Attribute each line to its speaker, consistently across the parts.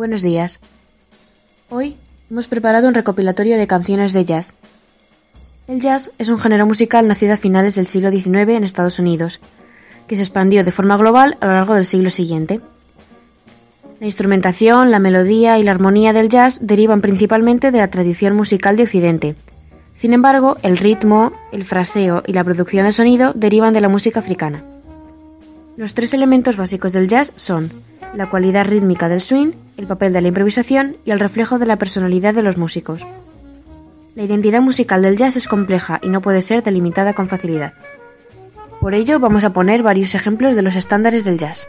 Speaker 1: Buenos días. Hoy hemos preparado un recopilatorio de canciones de jazz. El jazz es un género musical nacido a finales del siglo XIX en Estados Unidos, que se expandió de forma global a lo largo del siglo siguiente. La instrumentación, la melodía y la armonía del jazz derivan principalmente de la tradición musical de Occidente. Sin embargo, el ritmo, el fraseo y la producción de sonido derivan de la música africana. Los tres elementos básicos del jazz son la cualidad rítmica del swing, el papel de la improvisación y el reflejo de la personalidad de los músicos. La identidad musical del jazz es compleja y no puede ser delimitada con facilidad. Por ello vamos a poner varios ejemplos de los estándares del jazz.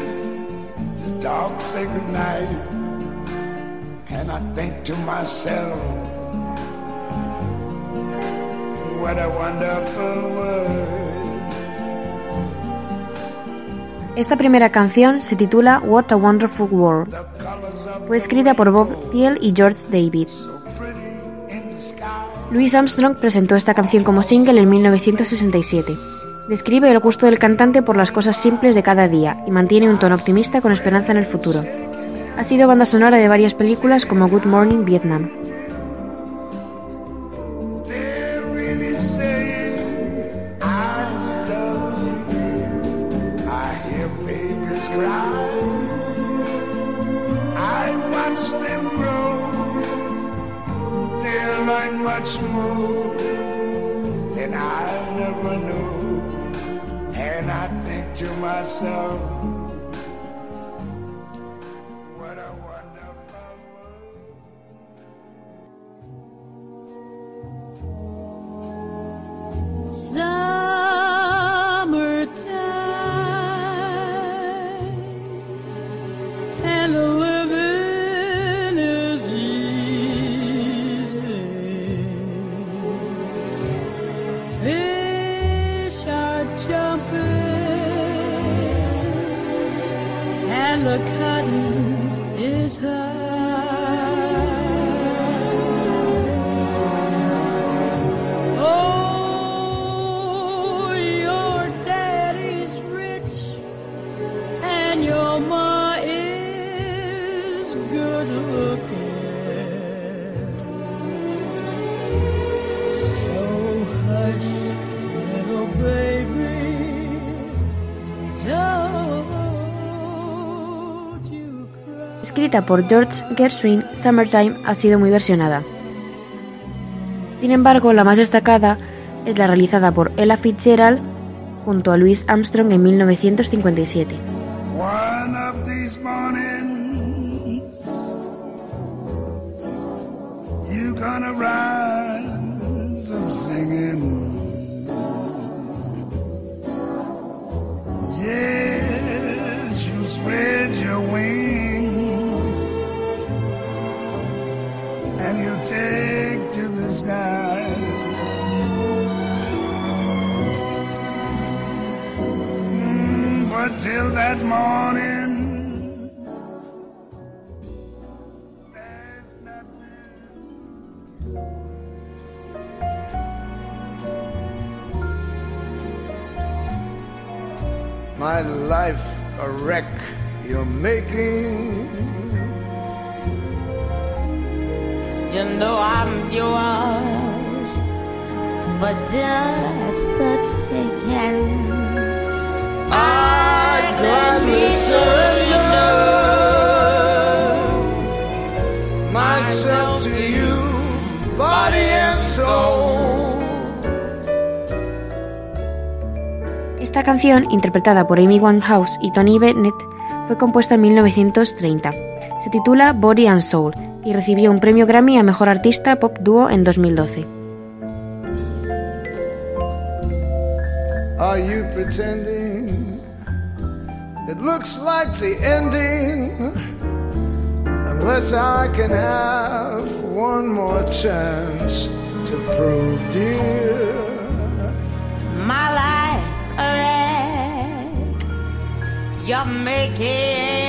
Speaker 2: the dark sacred night, and I think to myself, what a wonderful world.
Speaker 1: Esta primera canción se titula What a Wonderful World. Fue escrita por Bob Thiel y George David. Louis Armstrong presentó esta canción como single en 1967. Describe el gusto del cantante por las cosas simples de cada día y mantiene un tono optimista con esperanza en el futuro. Ha sido banda sonora de varias películas como Good Morning Vietnam.
Speaker 2: To myself.
Speaker 3: Summertime and the living is easy. The cotton is high. Oh, your daddy's rich and your ma is good looking.
Speaker 1: Escrita por George Gershwin, Summertime ha sido muy versionada. Sin embargo, la más destacada es la realizada por Ella Fitzgerald junto a Louis Armstrong en 1957.
Speaker 2: One of these mornings, you gonna rise up singing. Take to the sky. Mm, But till that morning.
Speaker 4: My life a wreck you're making.
Speaker 5: You know I'm yours just
Speaker 4: myself to you, body and soul.
Speaker 1: Esta canción, interpretada por Amy Winehouse y Tony Bennett, fue compuesta en 1930. Se titula Body and Soul y recibió un premio Grammy a Mejor Artista Pop Dúo en 2012.
Speaker 4: Are you pretending it looks like the ending? Unless I can have one more chance to prove, dear,
Speaker 5: my life a wreck. You're making.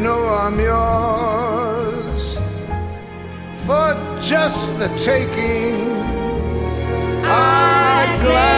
Speaker 4: Know I'm yours for just the taking. I'd gladly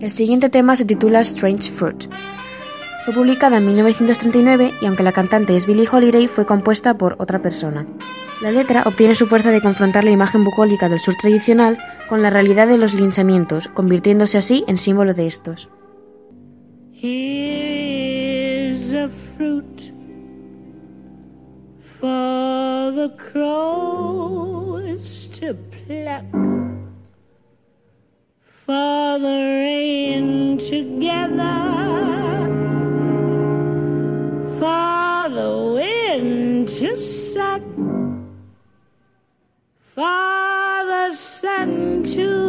Speaker 1: El siguiente tema se titula Strange Fruit. Fue publicada en 1939 y aunque la cantante es Billie Holiday, fue compuesta por otra persona. La letra obtiene su fuerza de confrontar la imagen bucólica del sur tradicional con la realidad de los linchamientos, convirtiéndose así en símbolo de estos.
Speaker 3: Here's a fruit for the crows to pluck, for the rain together, for the wind to suck, for the sun to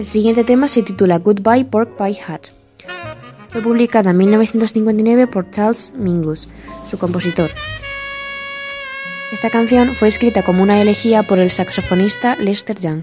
Speaker 1: El siguiente tema se titula Goodbye Pork Pie Hat. Fue publicada en 1959 por Charles Mingus, su compositor. Esta canción fue escrita como una elegía por el saxofonista Lester Young.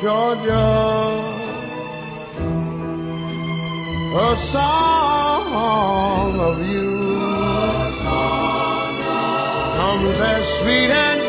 Speaker 6: Georgia, a song of you. Comes as sweet and